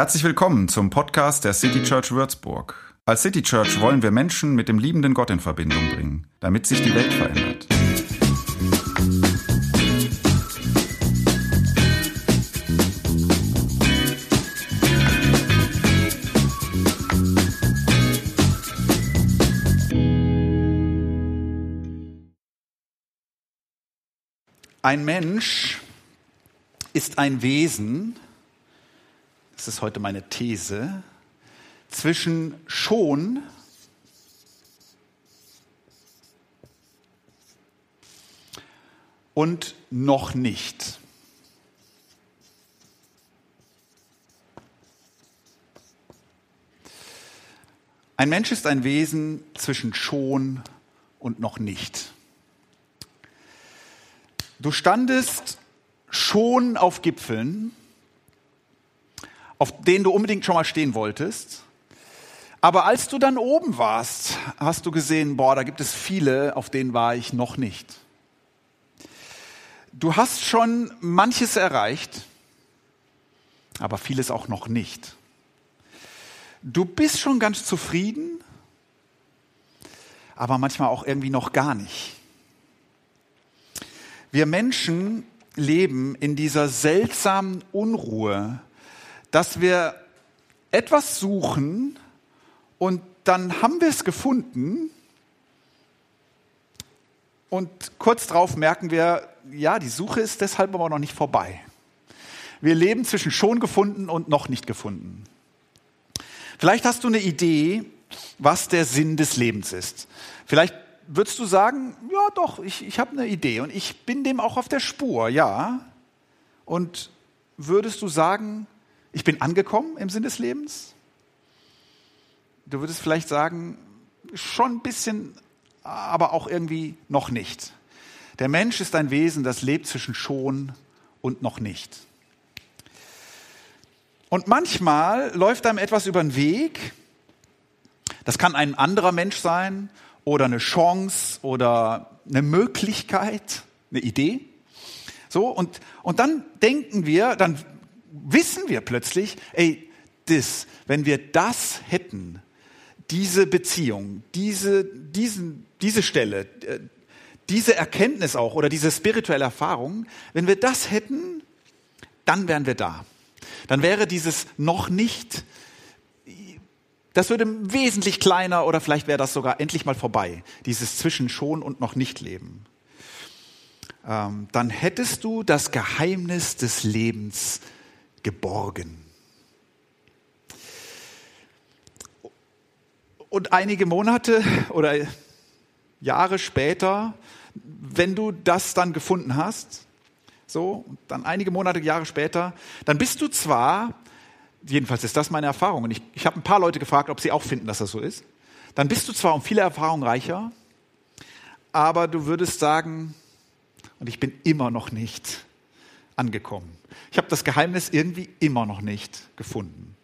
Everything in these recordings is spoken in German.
Herzlich willkommen zum Podcast der City Church Würzburg. Als City Church wollen wir Menschen mit dem liebenden Gott in Verbindung bringen, damit sich die Welt verändert. Ein Mensch ist ein Wesen, das ist heute meine These, zwischen schon und noch nicht. Ein Mensch ist ein Wesen zwischen schon und noch nicht. Du standest schon auf Gipfeln, auf denen du unbedingt schon mal stehen wolltest. Aber als du dann oben warst, hast du gesehen, boah, da gibt es viele, auf denen war ich noch nicht. Du hast schon manches erreicht, aber vieles auch noch nicht. Du bist schon ganz zufrieden, aber manchmal auch irgendwie noch gar nicht. Wir Menschen leben in dieser seltsamen Unruhe, dass wir etwas suchen und dann haben wir es gefunden und kurz darauf merken wir, ja, die Suche ist deshalb aber noch nicht vorbei. Wir leben zwischen schon gefunden und noch nicht gefunden. Vielleicht hast du eine Idee, was der Sinn des Lebens ist. Vielleicht würdest du sagen, ja doch, ich, ich habe eine Idee und ich bin dem auch auf der Spur, ja. Und würdest du sagen, ich bin angekommen im Sinn des Lebens? Du würdest vielleicht sagen, schon ein bisschen, aber auch irgendwie noch nicht. Der Mensch ist ein Wesen, das lebt zwischen schon und noch nicht. Und manchmal läuft einem etwas über den Weg. Das kann ein anderer Mensch sein oder eine Chance oder eine Möglichkeit, eine Idee. So, und, und dann denken wir, dann wissen wir plötzlich, ey, das, wenn wir das hätten, diese Beziehung, diese, diesen, diese Stelle, äh, diese Erkenntnis auch oder diese spirituelle Erfahrung, wenn wir das hätten, dann wären wir da. Dann wäre dieses noch nicht das würde wesentlich kleiner oder vielleicht wäre das sogar endlich mal vorbei, dieses zwischen schon und noch nicht Leben. Ähm, dann hättest du das Geheimnis des Lebens geborgen. Und einige Monate oder Jahre später, wenn du das dann gefunden hast, so, dann einige Monate, Jahre später, dann bist du zwar jedenfalls ist das meine Erfahrung. Und ich, ich habe ein paar Leute gefragt, ob sie auch finden, dass das so ist. Dann bist du zwar um viele Erfahrungen reicher, aber du würdest sagen, und ich bin immer noch nicht angekommen. Ich habe das Geheimnis irgendwie immer noch nicht gefunden.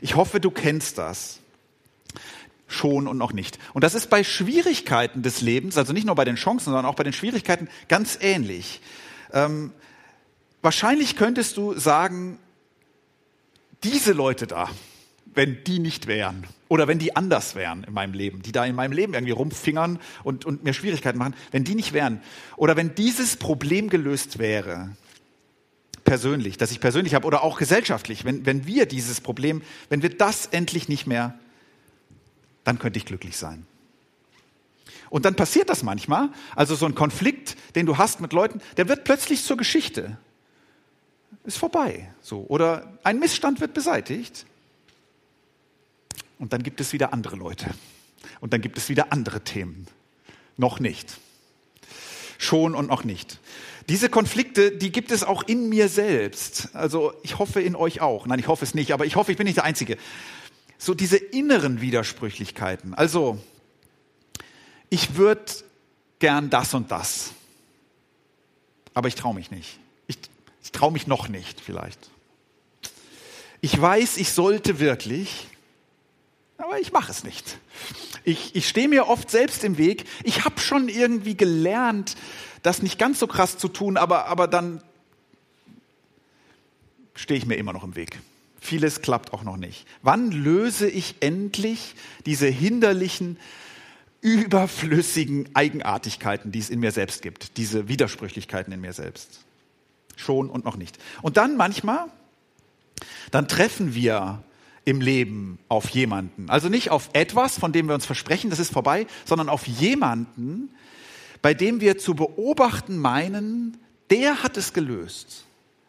Ich hoffe, du kennst das schon und noch nicht. Und das ist bei Schwierigkeiten des Lebens, also nicht nur bei den Chancen, sondern auch bei den Schwierigkeiten ganz ähnlich. Ähm, wahrscheinlich könntest du sagen, diese Leute da, wenn die nicht wären oder wenn die anders wären in meinem Leben, die da in meinem Leben irgendwie rumfingern und, und mir Schwierigkeiten machen, wenn die nicht wären oder wenn dieses Problem gelöst wäre, persönlich, das ich persönlich habe oder auch gesellschaftlich, wenn, wenn wir dieses Problem, wenn wir das endlich nicht mehr, dann könnte ich glücklich sein. Und dann passiert das manchmal, also so ein Konflikt, den du hast mit Leuten, der wird plötzlich zur Geschichte ist vorbei. So. Oder ein Missstand wird beseitigt. Und dann gibt es wieder andere Leute. Und dann gibt es wieder andere Themen. Noch nicht. Schon und noch nicht. Diese Konflikte, die gibt es auch in mir selbst. Also ich hoffe in euch auch. Nein, ich hoffe es nicht, aber ich hoffe, ich bin nicht der Einzige. So diese inneren Widersprüchlichkeiten. Also ich würde gern das und das, aber ich traue mich nicht. Ich traue mich noch nicht vielleicht. Ich weiß, ich sollte wirklich, aber ich mache es nicht. Ich, ich stehe mir oft selbst im Weg. Ich habe schon irgendwie gelernt, das nicht ganz so krass zu tun, aber, aber dann stehe ich mir immer noch im Weg. vieles klappt auch noch nicht. Wann löse ich endlich diese hinderlichen, überflüssigen Eigenartigkeiten, die es in mir selbst gibt, diese Widersprüchlichkeiten in mir selbst? Schon und noch nicht. Und dann manchmal, dann treffen wir im Leben auf jemanden. Also nicht auf etwas, von dem wir uns versprechen, das ist vorbei, sondern auf jemanden, bei dem wir zu beobachten meinen, der hat es gelöst.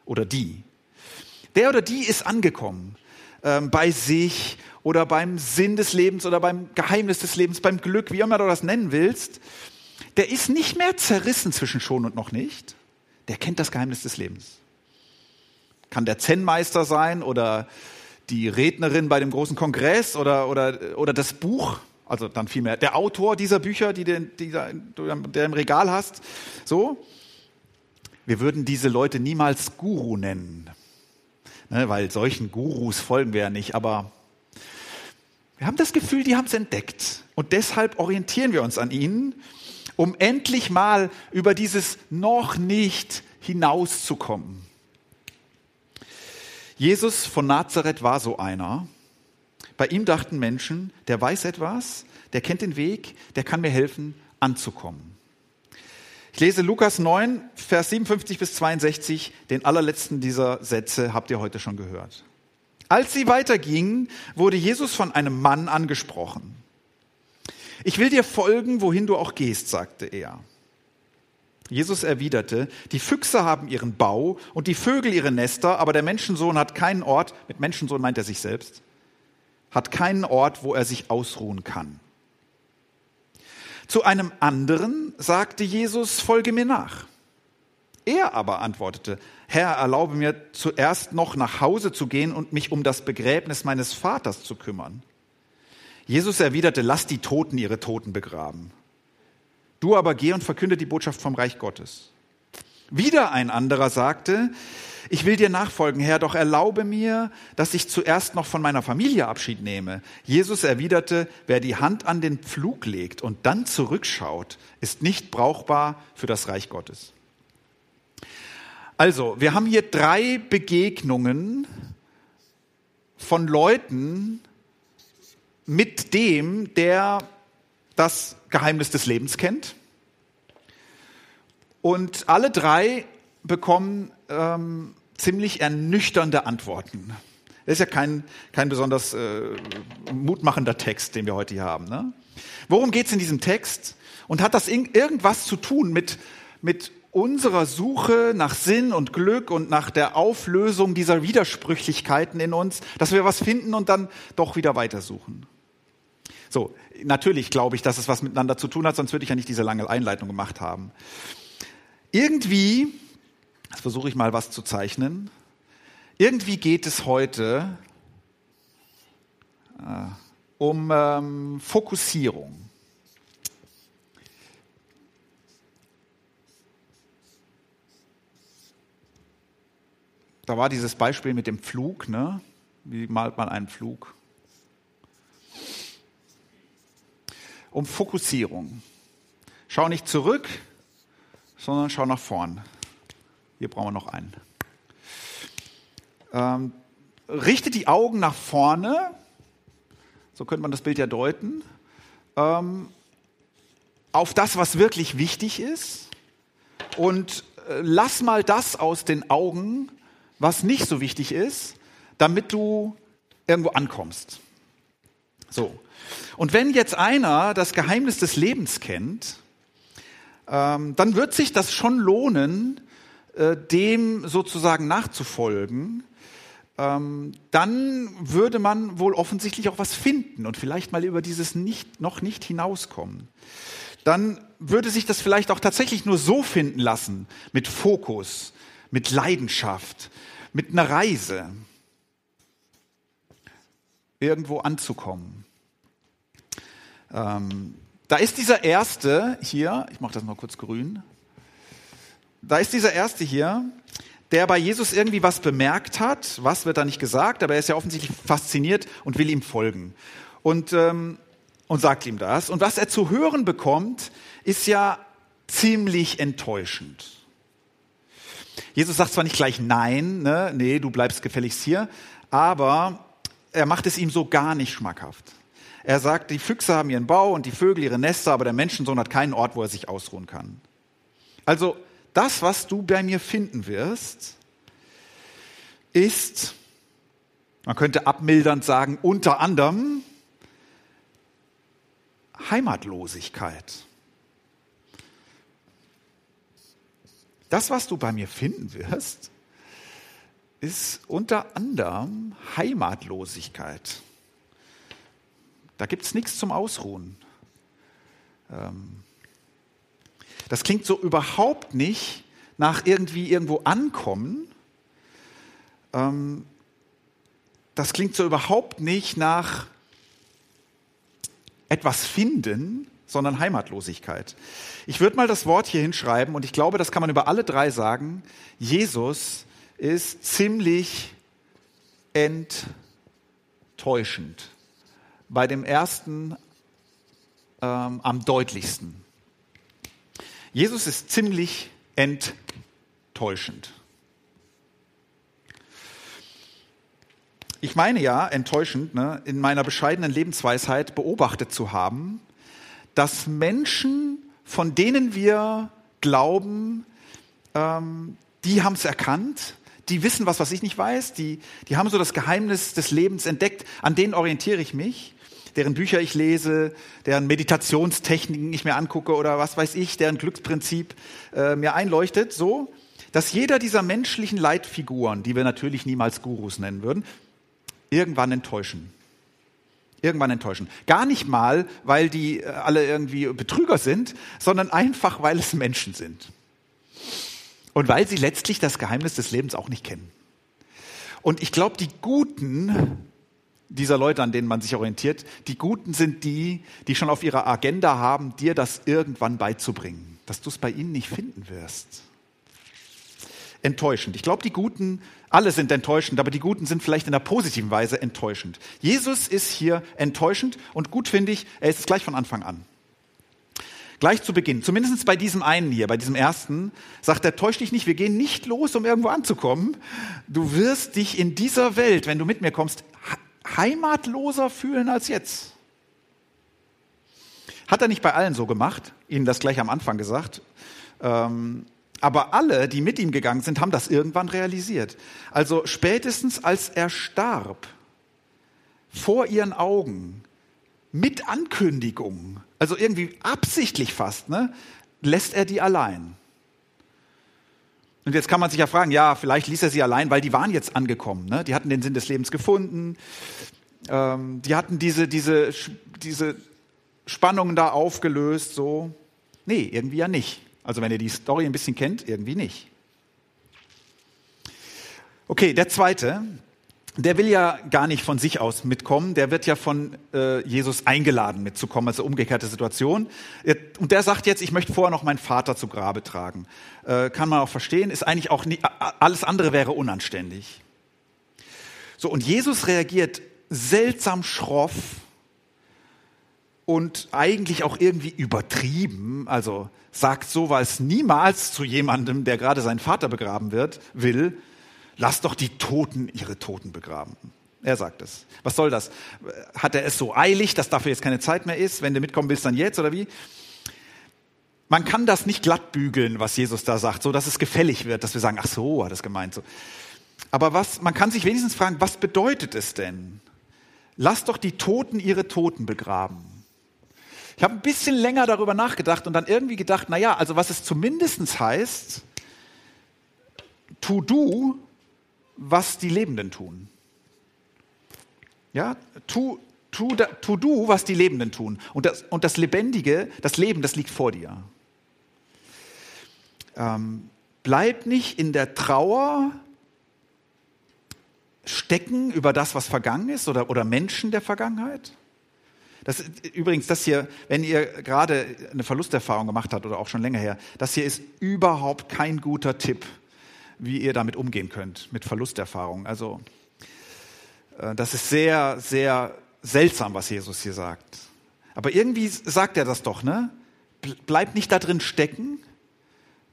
Oder die. Der oder die ist angekommen ähm, bei sich oder beim Sinn des Lebens oder beim Geheimnis des Lebens, beim Glück, wie immer du das nennen willst. Der ist nicht mehr zerrissen zwischen schon und noch nicht. Der kennt das Geheimnis des Lebens. Kann der Zen-Meister sein oder die Rednerin bei dem großen Kongress oder, oder, oder das Buch, also dann vielmehr der Autor dieser Bücher, die, den, die du der im Regal hast. So. Wir würden diese Leute niemals Guru nennen, ne, weil solchen Gurus folgen wir ja nicht, aber wir haben das Gefühl, die haben es entdeckt. Und deshalb orientieren wir uns an ihnen, um endlich mal über dieses noch nicht hinauszukommen. Jesus von Nazareth war so einer. Bei ihm dachten Menschen, der weiß etwas, der kennt den Weg, der kann mir helfen, anzukommen. Ich lese Lukas 9, Vers 57 bis 62, den allerletzten dieser Sätze habt ihr heute schon gehört. Als sie weitergingen, wurde Jesus von einem Mann angesprochen. Ich will dir folgen, wohin du auch gehst, sagte er. Jesus erwiderte, die Füchse haben ihren Bau und die Vögel ihre Nester, aber der Menschensohn hat keinen Ort, mit Menschensohn meint er sich selbst, hat keinen Ort, wo er sich ausruhen kann. Zu einem anderen sagte Jesus, folge mir nach. Er aber antwortete, Herr, erlaube mir zuerst noch nach Hause zu gehen und mich um das Begräbnis meines Vaters zu kümmern. Jesus erwiderte, lass die Toten ihre Toten begraben. Du aber geh und verkünde die Botschaft vom Reich Gottes. Wieder ein anderer sagte, ich will dir nachfolgen, Herr, doch erlaube mir, dass ich zuerst noch von meiner Familie Abschied nehme. Jesus erwiderte, wer die Hand an den Pflug legt und dann zurückschaut, ist nicht brauchbar für das Reich Gottes. Also, wir haben hier drei Begegnungen von Leuten mit dem, der das Geheimnis des Lebens kennt. Und alle drei bekommen ähm, ziemlich ernüchternde Antworten. Das ist ja kein, kein besonders äh, mutmachender Text, den wir heute hier haben. Ne? Worum geht es in diesem Text? Und hat das irgendwas zu tun mit, mit unserer Suche nach Sinn und Glück und nach der Auflösung dieser Widersprüchlichkeiten in uns, dass wir was finden und dann doch wieder weitersuchen? So, natürlich glaube ich, dass es was miteinander zu tun hat, sonst würde ich ja nicht diese lange Einleitung gemacht haben. Irgendwie, jetzt versuche ich mal was zu zeichnen, irgendwie geht es heute äh, um ähm, Fokussierung. Da war dieses Beispiel mit dem Flug, ne? Wie malt man einen Flug? Um Fokussierung. Schau nicht zurück, sondern schau nach vorn. Hier brauchen wir noch einen. Ähm, richte die Augen nach vorne, so könnte man das Bild ja deuten, ähm, auf das, was wirklich wichtig ist und äh, lass mal das aus den Augen, was nicht so wichtig ist, damit du irgendwo ankommst. So, und wenn jetzt einer das Geheimnis des Lebens kennt, ähm, dann wird sich das schon lohnen, äh, dem sozusagen nachzufolgen. Ähm, dann würde man wohl offensichtlich auch was finden und vielleicht mal über dieses nicht, noch nicht hinauskommen. Dann würde sich das vielleicht auch tatsächlich nur so finden lassen, mit Fokus, mit Leidenschaft, mit einer Reise, irgendwo anzukommen. Ähm, da ist dieser erste hier, ich mache das mal kurz grün. Da ist dieser erste hier, der bei Jesus irgendwie was bemerkt hat. Was wird da nicht gesagt, aber er ist ja offensichtlich fasziniert und will ihm folgen. Und, ähm, und sagt ihm das. Und was er zu hören bekommt, ist ja ziemlich enttäuschend. Jesus sagt zwar nicht gleich nein, ne, nee, du bleibst gefälligst hier, aber er macht es ihm so gar nicht schmackhaft. Er sagt, die Füchse haben ihren Bau und die Vögel ihre Nester, aber der Menschensohn hat keinen Ort, wo er sich ausruhen kann. Also das, was du bei mir finden wirst, ist, man könnte abmildernd sagen, unter anderem Heimatlosigkeit. Das, was du bei mir finden wirst, ist unter anderem Heimatlosigkeit. Da gibt es nichts zum Ausruhen. Ähm, das klingt so überhaupt nicht nach irgendwie irgendwo ankommen. Ähm, das klingt so überhaupt nicht nach etwas finden, sondern Heimatlosigkeit. Ich würde mal das Wort hier hinschreiben und ich glaube, das kann man über alle drei sagen. Jesus ist ziemlich enttäuschend. Bei dem ersten ähm, am deutlichsten. Jesus ist ziemlich enttäuschend. Ich meine ja, enttäuschend, ne, in meiner bescheidenen Lebensweisheit beobachtet zu haben, dass Menschen, von denen wir glauben, ähm, die haben es erkannt, die wissen was, was ich nicht weiß, die, die haben so das Geheimnis des Lebens entdeckt, an denen orientiere ich mich, deren Bücher ich lese, deren Meditationstechniken ich mir angucke oder was weiß ich, deren Glücksprinzip äh, mir einleuchtet, so, dass jeder dieser menschlichen Leitfiguren, die wir natürlich niemals Gurus nennen würden, irgendwann enttäuschen irgendwann enttäuschen. Gar nicht mal, weil die äh, alle irgendwie Betrüger sind, sondern einfach, weil es Menschen sind. Und weil sie letztlich das Geheimnis des Lebens auch nicht kennen. Und ich glaube, die Guten dieser Leute, an denen man sich orientiert, die Guten sind die, die schon auf ihrer Agenda haben, dir das irgendwann beizubringen, dass du es bei ihnen nicht finden wirst enttäuschend. Ich glaube, die Guten, alle sind enttäuschend, aber die Guten sind vielleicht in einer positiven Weise enttäuschend. Jesus ist hier enttäuschend und gut finde ich, er ist es gleich von Anfang an. Gleich zu Beginn, zumindest bei diesem einen hier, bei diesem ersten, sagt er, täusch dich nicht, wir gehen nicht los, um irgendwo anzukommen. Du wirst dich in dieser Welt, wenn du mit mir kommst, heimatloser fühlen als jetzt. Hat er nicht bei allen so gemacht, ihnen das gleich am Anfang gesagt. Ähm, aber alle, die mit ihm gegangen sind, haben das irgendwann realisiert. Also spätestens als er starb, vor ihren Augen, mit Ankündigung, also irgendwie absichtlich fast, ne, lässt er die allein. Und jetzt kann man sich ja fragen, ja, vielleicht ließ er sie allein, weil die waren jetzt angekommen. Ne? Die hatten den Sinn des Lebens gefunden. Ähm, die hatten diese, diese, diese Spannungen da aufgelöst. So. Nee, irgendwie ja nicht. Also wenn ihr die Story ein bisschen kennt, irgendwie nicht. Okay, der zweite, der will ja gar nicht von sich aus mitkommen, der wird ja von äh, Jesus eingeladen mitzukommen, also umgekehrte Situation. Und der sagt jetzt, ich möchte vorher noch meinen Vater zu Grabe tragen. Äh, kann man auch verstehen, ist eigentlich auch nie, alles andere wäre unanständig. So, und Jesus reagiert seltsam schroff und eigentlich auch irgendwie übertrieben, also sagt sowas niemals zu jemandem, der gerade seinen Vater begraben wird, will, lass doch die Toten ihre Toten begraben. Er sagt es. Was soll das? Hat er es so eilig, dass dafür jetzt keine Zeit mehr ist? Wenn du mitkommen willst, dann jetzt oder wie? Man kann das nicht glatt bügeln, was Jesus da sagt, so dass es gefällig wird, dass wir sagen, ach so, hat es gemeint. So. Aber was, man kann sich wenigstens fragen, was bedeutet es denn? Lass doch die Toten ihre Toten begraben. Ich habe ein bisschen länger darüber nachgedacht und dann irgendwie gedacht, naja, also was es zumindest heißt, tu du, was die Lebenden tun. Ja, tu, tu, tu du, was die Lebenden tun. Und das, und das Lebendige, das Leben, das liegt vor dir. Ähm, bleib nicht in der Trauer stecken über das, was vergangen ist oder, oder Menschen der Vergangenheit, das, übrigens, das hier, wenn ihr gerade eine Verlusterfahrung gemacht habt oder auch schon länger her, das hier ist überhaupt kein guter Tipp, wie ihr damit umgehen könnt, mit Verlusterfahrung. Also, äh, das ist sehr, sehr seltsam, was Jesus hier sagt. Aber irgendwie sagt er das doch, ne? Bleibt nicht da drin stecken,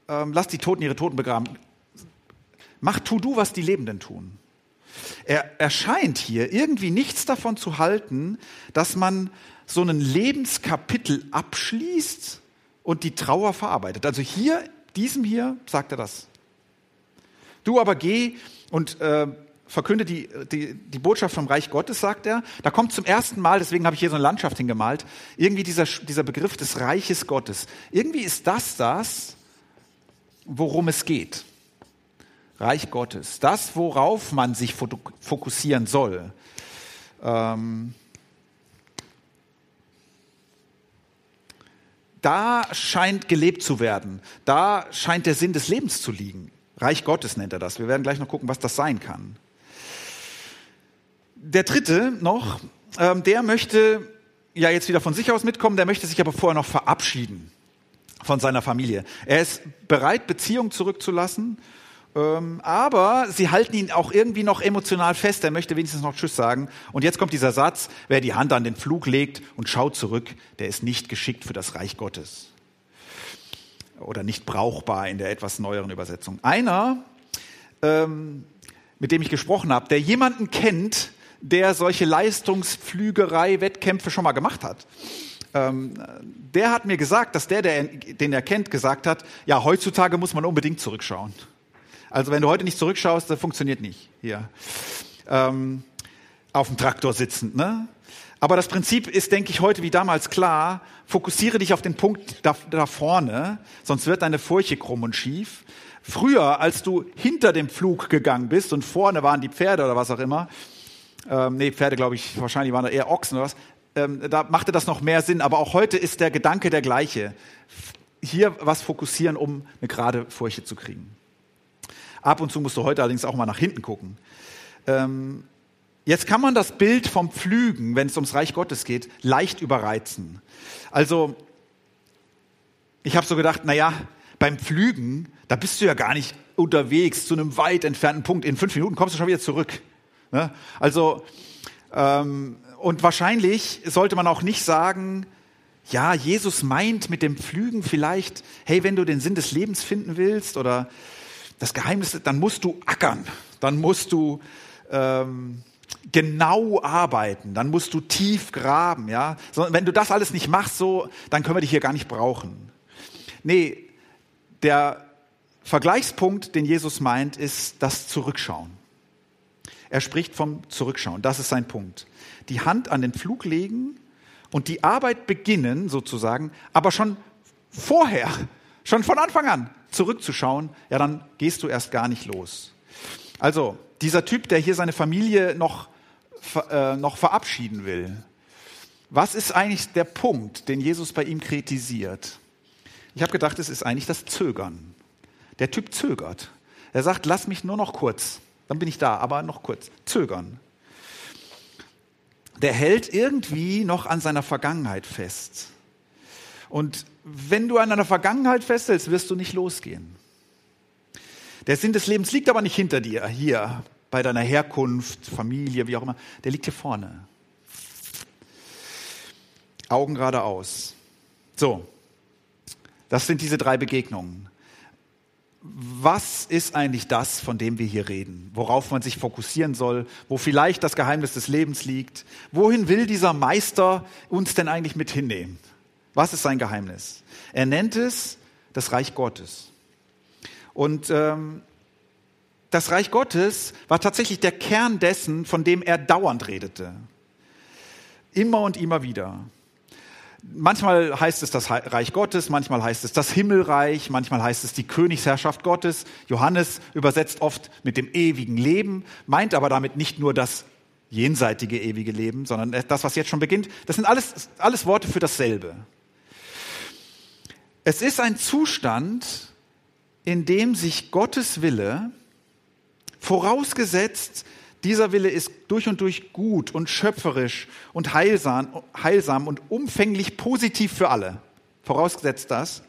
ähm, lasst die Toten ihre Toten begraben. Mach tu du, was die Lebenden tun. Er erscheint hier irgendwie nichts davon zu halten, dass man so ein Lebenskapitel abschließt und die Trauer verarbeitet. Also hier, diesem hier, sagt er das. Du aber geh und äh, verkünde die, die, die Botschaft vom Reich Gottes, sagt er. Da kommt zum ersten Mal, deswegen habe ich hier so eine Landschaft hingemalt, irgendwie dieser, dieser Begriff des Reiches Gottes. Irgendwie ist das das, worum es geht. Reich Gottes. Das, worauf man sich fokussieren soll. Ähm, da scheint gelebt zu werden. Da scheint der Sinn des Lebens zu liegen. Reich Gottes nennt er das. Wir werden gleich noch gucken, was das sein kann. Der dritte noch, ähm, der möchte ja jetzt wieder von sich aus mitkommen, der möchte sich aber vorher noch verabschieden von seiner Familie. Er ist bereit, Beziehungen zurückzulassen, ähm, aber sie halten ihn auch irgendwie noch emotional fest. Er möchte wenigstens noch Tschüss sagen. Und jetzt kommt dieser Satz, wer die Hand an den Flug legt und schaut zurück, der ist nicht geschickt für das Reich Gottes. Oder nicht brauchbar in der etwas neueren Übersetzung. Einer, ähm, mit dem ich gesprochen habe, der jemanden kennt, der solche Leistungsflügerei-Wettkämpfe schon mal gemacht hat. Ähm, der hat mir gesagt, dass der, der, den er kennt, gesagt hat, ja, heutzutage muss man unbedingt zurückschauen. Also wenn du heute nicht zurückschaust, das funktioniert nicht hier. Ähm, auf dem Traktor sitzend, ne? Aber das Prinzip ist, denke ich, heute wie damals klar. Fokussiere dich auf den Punkt da, da vorne, sonst wird deine Furche krumm und schief. Früher, als du hinter dem Flug gegangen bist und vorne waren die Pferde oder was auch immer, ähm, nee, Pferde, glaube ich, wahrscheinlich waren da eher Ochsen oder was, ähm, da machte das noch mehr Sinn. Aber auch heute ist der Gedanke der gleiche. Hier was fokussieren, um eine gerade Furche zu kriegen. Ab und zu musst du heute allerdings auch mal nach hinten gucken. Ähm, jetzt kann man das Bild vom Pflügen, wenn es ums Reich Gottes geht, leicht überreizen. Also, ich habe so gedacht, naja, beim Pflügen, da bist du ja gar nicht unterwegs zu einem weit entfernten Punkt. In fünf Minuten kommst du schon wieder zurück. Ne? Also, ähm, und wahrscheinlich sollte man auch nicht sagen, ja, Jesus meint mit dem Pflügen vielleicht, hey, wenn du den Sinn des Lebens finden willst oder das Geheimnis, dann musst du ackern, dann musst du ähm, genau arbeiten, dann musst du tief graben, ja. Wenn du das alles nicht machst, so, dann können wir dich hier gar nicht brauchen. Nee, der Vergleichspunkt, den Jesus meint, ist das Zurückschauen. Er spricht vom Zurückschauen. Das ist sein Punkt. Die Hand an den Flug legen und die Arbeit beginnen, sozusagen, aber schon vorher, schon von Anfang an zurückzuschauen, ja, dann gehst du erst gar nicht los. Also, dieser Typ, der hier seine Familie noch, äh, noch verabschieden will, was ist eigentlich der Punkt, den Jesus bei ihm kritisiert? Ich habe gedacht, es ist eigentlich das Zögern. Der Typ zögert. Er sagt, lass mich nur noch kurz, dann bin ich da, aber noch kurz. Zögern. Der hält irgendwie noch an seiner Vergangenheit fest. Und wenn du an einer Vergangenheit festhältst, wirst du nicht losgehen. Der Sinn des Lebens liegt aber nicht hinter dir, hier, bei deiner Herkunft, Familie, wie auch immer. Der liegt hier vorne. Augen geradeaus. So, das sind diese drei Begegnungen. Was ist eigentlich das, von dem wir hier reden? Worauf man sich fokussieren soll? Wo vielleicht das Geheimnis des Lebens liegt? Wohin will dieser Meister uns denn eigentlich mit hinnehmen? Was ist sein Geheimnis? Er nennt es das Reich Gottes. Und ähm, das Reich Gottes war tatsächlich der Kern dessen, von dem er dauernd redete. Immer und immer wieder. Manchmal heißt es das Reich Gottes, manchmal heißt es das Himmelreich, manchmal heißt es die Königsherrschaft Gottes. Johannes übersetzt oft mit dem ewigen Leben, meint aber damit nicht nur das jenseitige ewige Leben, sondern das, was jetzt schon beginnt. Das sind alles, alles Worte für dasselbe. Es ist ein Zustand, in dem sich Gottes Wille, vorausgesetzt, dieser Wille ist durch und durch gut und schöpferisch und heilsam, heilsam und umfänglich positiv für alle. Vorausgesetzt das,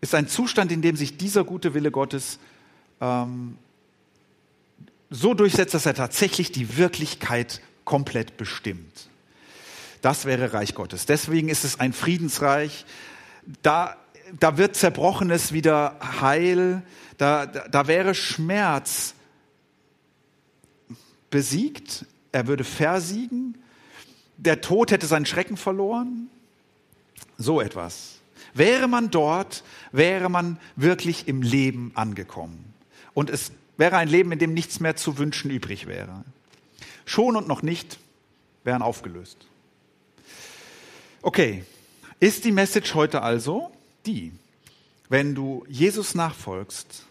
ist ein Zustand, in dem sich dieser gute Wille Gottes ähm, so durchsetzt, dass er tatsächlich die Wirklichkeit komplett bestimmt. Das wäre Reich Gottes. Deswegen ist es ein Friedensreich. Da da wird Zerbrochenes wieder heil, da, da, da wäre Schmerz besiegt, er würde versiegen, der Tod hätte seinen Schrecken verloren. So etwas. Wäre man dort, wäre man wirklich im Leben angekommen. Und es wäre ein Leben, in dem nichts mehr zu wünschen übrig wäre. Schon und noch nicht wären aufgelöst. Okay, ist die Message heute also die, wenn du Jesus nachfolgst,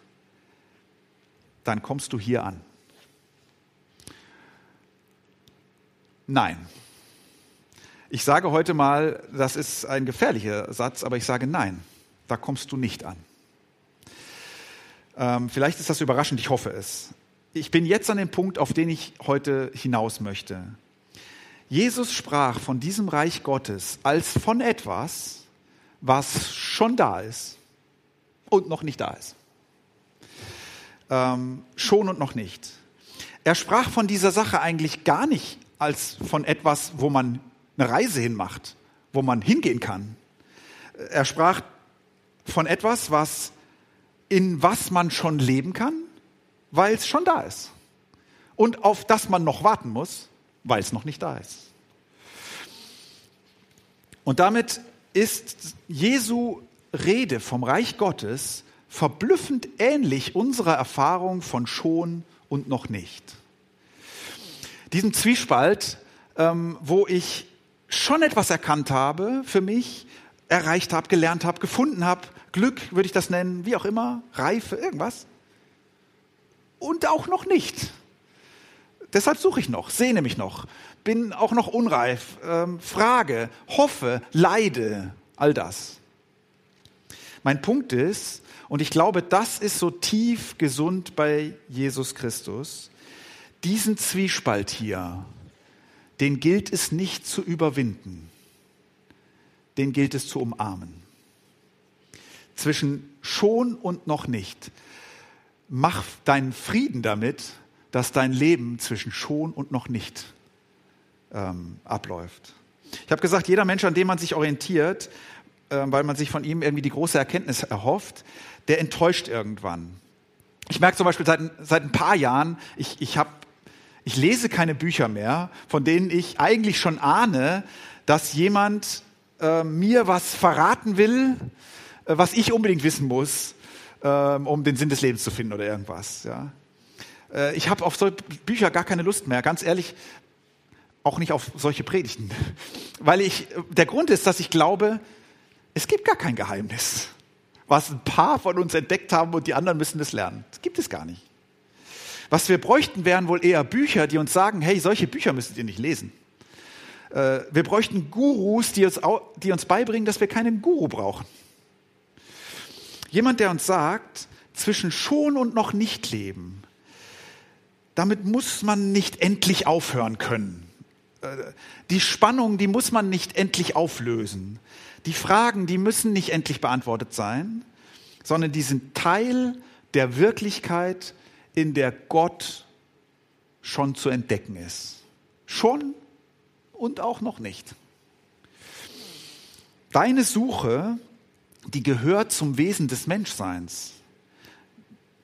dann kommst du hier an. Nein. Ich sage heute mal, das ist ein gefährlicher Satz, aber ich sage nein, da kommst du nicht an. Ähm, vielleicht ist das überraschend, ich hoffe es. Ich bin jetzt an dem Punkt, auf den ich heute hinaus möchte. Jesus sprach von diesem Reich Gottes als von etwas, was schon da ist und noch nicht da ist. Ähm, schon und noch nicht. Er sprach von dieser Sache eigentlich gar nicht als von etwas, wo man eine Reise hinmacht, wo man hingehen kann. Er sprach von etwas, was in was man schon leben kann, weil es schon da ist. Und auf das man noch warten muss, weil es noch nicht da ist. Und damit ist Jesu Rede vom Reich Gottes verblüffend ähnlich unserer Erfahrung von schon und noch nicht. Diesen Zwiespalt, ähm, wo ich schon etwas erkannt habe für mich, erreicht habe, gelernt habe, gefunden habe, Glück würde ich das nennen, wie auch immer, Reife, irgendwas. Und auch noch nicht. Deshalb suche ich noch, sehne mich noch, bin auch noch unreif, ähm, frage, hoffe, leide, all das. Mein Punkt ist, und ich glaube, das ist so tief gesund bei Jesus Christus, diesen Zwiespalt hier, den gilt es nicht zu überwinden, den gilt es zu umarmen. Zwischen schon und noch nicht. Mach deinen Frieden damit, dass dein Leben zwischen schon und noch nicht ähm, abläuft. Ich habe gesagt, jeder Mensch, an dem man sich orientiert, äh, weil man sich von ihm irgendwie die große Erkenntnis erhofft, der enttäuscht irgendwann. Ich merke zum Beispiel seit, seit ein paar Jahren, ich, ich, hab, ich lese keine Bücher mehr, von denen ich eigentlich schon ahne, dass jemand äh, mir was verraten will, äh, was ich unbedingt wissen muss, äh, um den Sinn des Lebens zu finden oder irgendwas. Ja. Äh, ich habe auf solche Bücher gar keine Lust mehr, ganz ehrlich, auch nicht auf solche Predigten. Weil ich, der Grund ist, dass ich glaube, es gibt gar kein Geheimnis, was ein paar von uns entdeckt haben und die anderen müssen es lernen. Das gibt es gar nicht. Was wir bräuchten, wären wohl eher Bücher, die uns sagen, hey, solche Bücher müsstet ihr nicht lesen. Äh, wir bräuchten Gurus, die uns, die uns beibringen, dass wir keinen Guru brauchen. Jemand, der uns sagt, zwischen schon und noch nicht leben, damit muss man nicht endlich aufhören können. Äh, die Spannung, die muss man nicht endlich auflösen. Die Fragen, die müssen nicht endlich beantwortet sein, sondern die sind Teil der Wirklichkeit, in der Gott schon zu entdecken ist. Schon und auch noch nicht. Deine Suche, die gehört zum Wesen des Menschseins.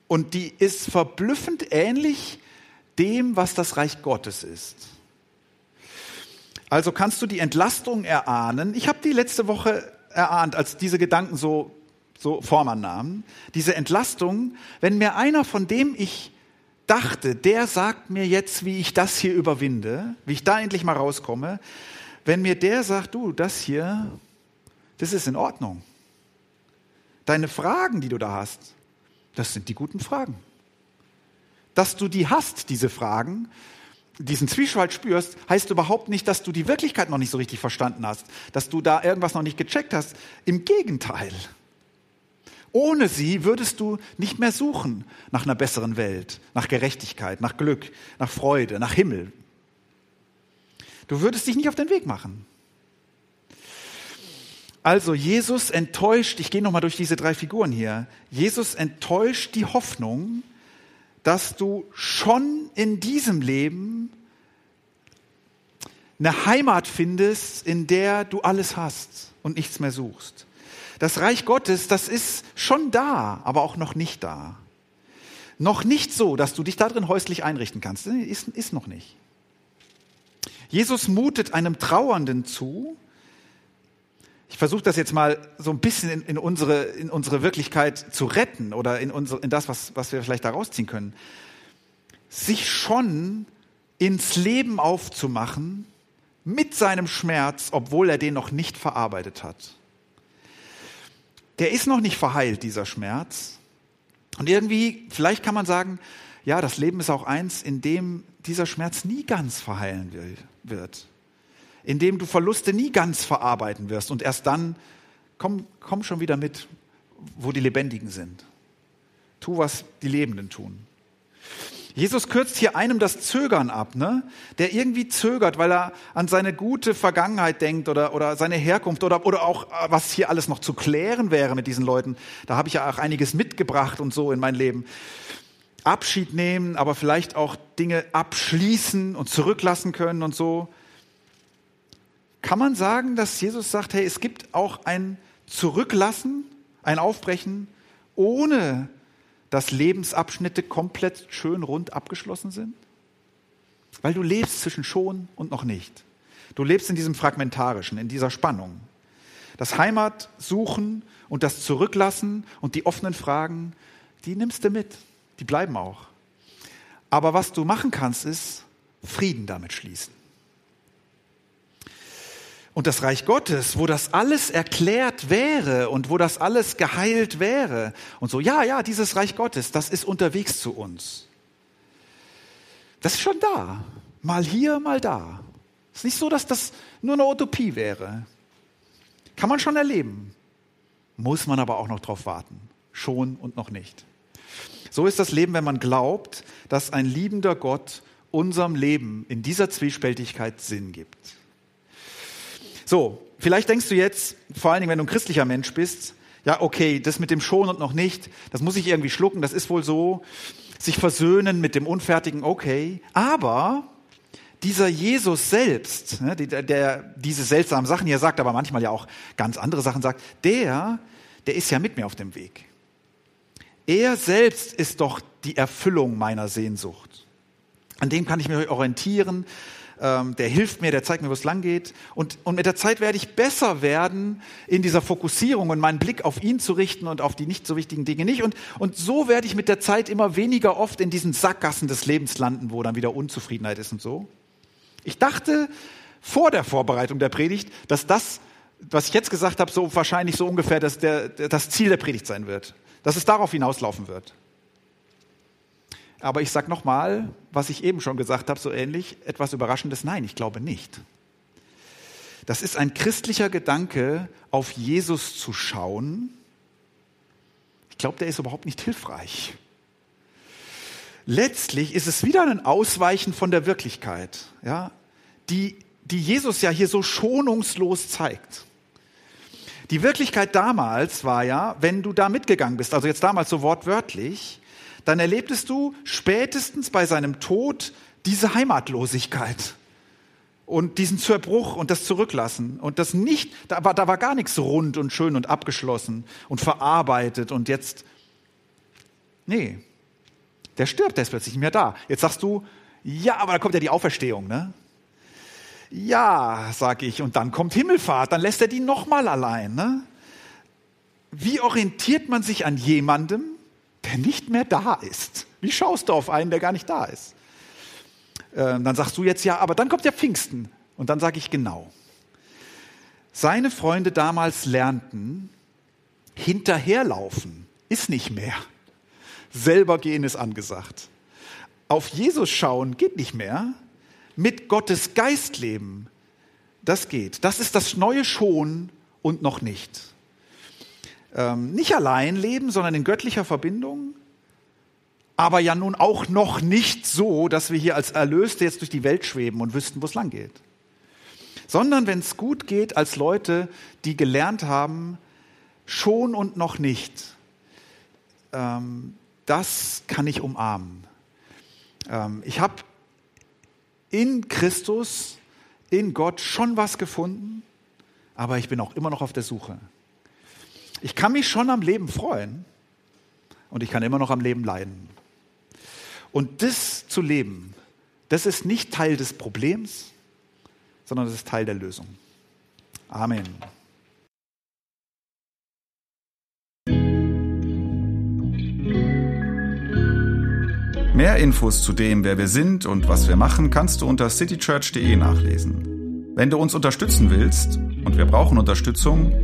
Und die ist verblüffend ähnlich dem, was das Reich Gottes ist. Also kannst du die Entlastung erahnen. Ich habe die letzte Woche erahnt, als diese Gedanken so, so Form annahmen. Diese Entlastung, wenn mir einer, von dem ich dachte, der sagt mir jetzt, wie ich das hier überwinde, wie ich da endlich mal rauskomme, wenn mir der sagt, du, das hier, das ist in Ordnung. Deine Fragen, die du da hast, das sind die guten Fragen dass du die hast, diese Fragen, diesen Zwiespalt spürst, heißt überhaupt nicht, dass du die Wirklichkeit noch nicht so richtig verstanden hast, dass du da irgendwas noch nicht gecheckt hast. Im Gegenteil. Ohne sie würdest du nicht mehr suchen nach einer besseren Welt, nach Gerechtigkeit, nach Glück, nach Freude, nach Himmel. Du würdest dich nicht auf den Weg machen. Also Jesus enttäuscht, ich gehe nochmal durch diese drei Figuren hier, Jesus enttäuscht die Hoffnung, dass du schon in diesem Leben eine Heimat findest, in der du alles hast und nichts mehr suchst. das Reich Gottes, das ist schon da, aber auch noch nicht da. Noch nicht so, dass du dich darin häuslich einrichten kannst. Ist, ist noch nicht. Jesus mutet einem Trauernden zu. Ich versuche das jetzt mal so ein bisschen in, in, unsere, in unsere Wirklichkeit zu retten oder in, unsere, in das, was, was wir vielleicht da rausziehen können. Sich schon ins Leben aufzumachen mit seinem Schmerz, obwohl er den noch nicht verarbeitet hat. Der ist noch nicht verheilt, dieser Schmerz. Und irgendwie, vielleicht kann man sagen, ja, das Leben ist auch eins, in dem dieser Schmerz nie ganz verheilen wird. In dem du Verluste nie ganz verarbeiten wirst. Und erst dann, komm, komm schon wieder mit, wo die Lebendigen sind. Tu, was die Lebenden tun. Jesus kürzt hier einem das Zögern ab, ne? der irgendwie zögert, weil er an seine gute Vergangenheit denkt oder, oder seine Herkunft oder, oder auch, äh, was hier alles noch zu klären wäre mit diesen Leuten. Da habe ich ja auch einiges mitgebracht und so in mein Leben. Abschied nehmen, aber vielleicht auch Dinge abschließen und zurücklassen können und so. Kann man sagen, dass Jesus sagt, hey, es gibt auch ein Zurücklassen, ein Aufbrechen, ohne dass Lebensabschnitte komplett schön rund abgeschlossen sind? Weil du lebst zwischen schon und noch nicht. Du lebst in diesem Fragmentarischen, in dieser Spannung. Das Heimatsuchen und das Zurücklassen und die offenen Fragen, die nimmst du mit. Die bleiben auch. Aber was du machen kannst, ist Frieden damit schließen. Und das Reich Gottes, wo das alles erklärt wäre und wo das alles geheilt wäre und so, ja, ja, dieses Reich Gottes, das ist unterwegs zu uns. Das ist schon da. Mal hier, mal da. Es ist nicht so, dass das nur eine Utopie wäre. Kann man schon erleben. Muss man aber auch noch drauf warten. Schon und noch nicht. So ist das Leben, wenn man glaubt, dass ein liebender Gott unserem Leben in dieser Zwiespältigkeit Sinn gibt. So, vielleicht denkst du jetzt, vor allen Dingen, wenn du ein christlicher Mensch bist, ja, okay, das mit dem schon und noch nicht, das muss ich irgendwie schlucken, das ist wohl so, sich versöhnen mit dem Unfertigen, okay, aber dieser Jesus selbst, ne, der, der diese seltsamen Sachen hier sagt, aber manchmal ja auch ganz andere Sachen sagt, der, der ist ja mit mir auf dem Weg. Er selbst ist doch die Erfüllung meiner Sehnsucht. An dem kann ich mich orientieren. Ähm, der hilft mir, der zeigt mir, wo es lang geht. Und, und mit der Zeit werde ich besser werden in dieser Fokussierung und meinen Blick auf ihn zu richten und auf die nicht so wichtigen Dinge nicht. Und, und so werde ich mit der Zeit immer weniger oft in diesen Sackgassen des Lebens landen, wo dann wieder Unzufriedenheit ist und so. Ich dachte vor der Vorbereitung der Predigt, dass das, was ich jetzt gesagt habe, so wahrscheinlich so ungefähr das, der, das Ziel der Predigt sein wird dass es darauf hinauslaufen wird. Aber ich sage nochmal, was ich eben schon gesagt habe, so ähnlich, etwas Überraschendes. Nein, ich glaube nicht. Das ist ein christlicher Gedanke, auf Jesus zu schauen. Ich glaube, der ist überhaupt nicht hilfreich. Letztlich ist es wieder ein Ausweichen von der Wirklichkeit, ja, die, die Jesus ja hier so schonungslos zeigt. Die Wirklichkeit damals war ja, wenn du da mitgegangen bist, also jetzt damals so wortwörtlich, dann erlebtest du spätestens bei seinem Tod diese Heimatlosigkeit und diesen Zerbruch und das Zurücklassen und das nicht, da war, da war gar nichts rund und schön und abgeschlossen und verarbeitet und jetzt, nee, der stirbt, der ist plötzlich nicht mehr da. Jetzt sagst du, ja, aber da kommt ja die Auferstehung, ne? Ja, sage ich, und dann kommt Himmelfahrt, dann lässt er die nochmal allein. Ne? Wie orientiert man sich an jemandem, der nicht mehr da ist? Wie schaust du auf einen, der gar nicht da ist? Äh, dann sagst du jetzt ja, aber dann kommt ja Pfingsten. Und dann sage ich genau. Seine Freunde damals lernten, hinterherlaufen ist nicht mehr. Selber gehen ist angesagt. Auf Jesus schauen geht nicht mehr mit Gottes Geist leben, das geht. Das ist das neue Schon und noch nicht. Ähm, nicht allein leben, sondern in göttlicher Verbindung, aber ja nun auch noch nicht so, dass wir hier als Erlöste jetzt durch die Welt schweben und wüssten, wo es lang geht. Sondern wenn es gut geht, als Leute, die gelernt haben, schon und noch nicht, ähm, das kann ich umarmen. Ähm, ich habe in Christus, in Gott schon was gefunden, aber ich bin auch immer noch auf der Suche. Ich kann mich schon am Leben freuen und ich kann immer noch am Leben leiden. Und das zu leben, das ist nicht Teil des Problems, sondern das ist Teil der Lösung. Amen. Mehr Infos zu dem, wer wir sind und was wir machen, kannst du unter citychurch.de nachlesen. Wenn du uns unterstützen willst, und wir brauchen Unterstützung,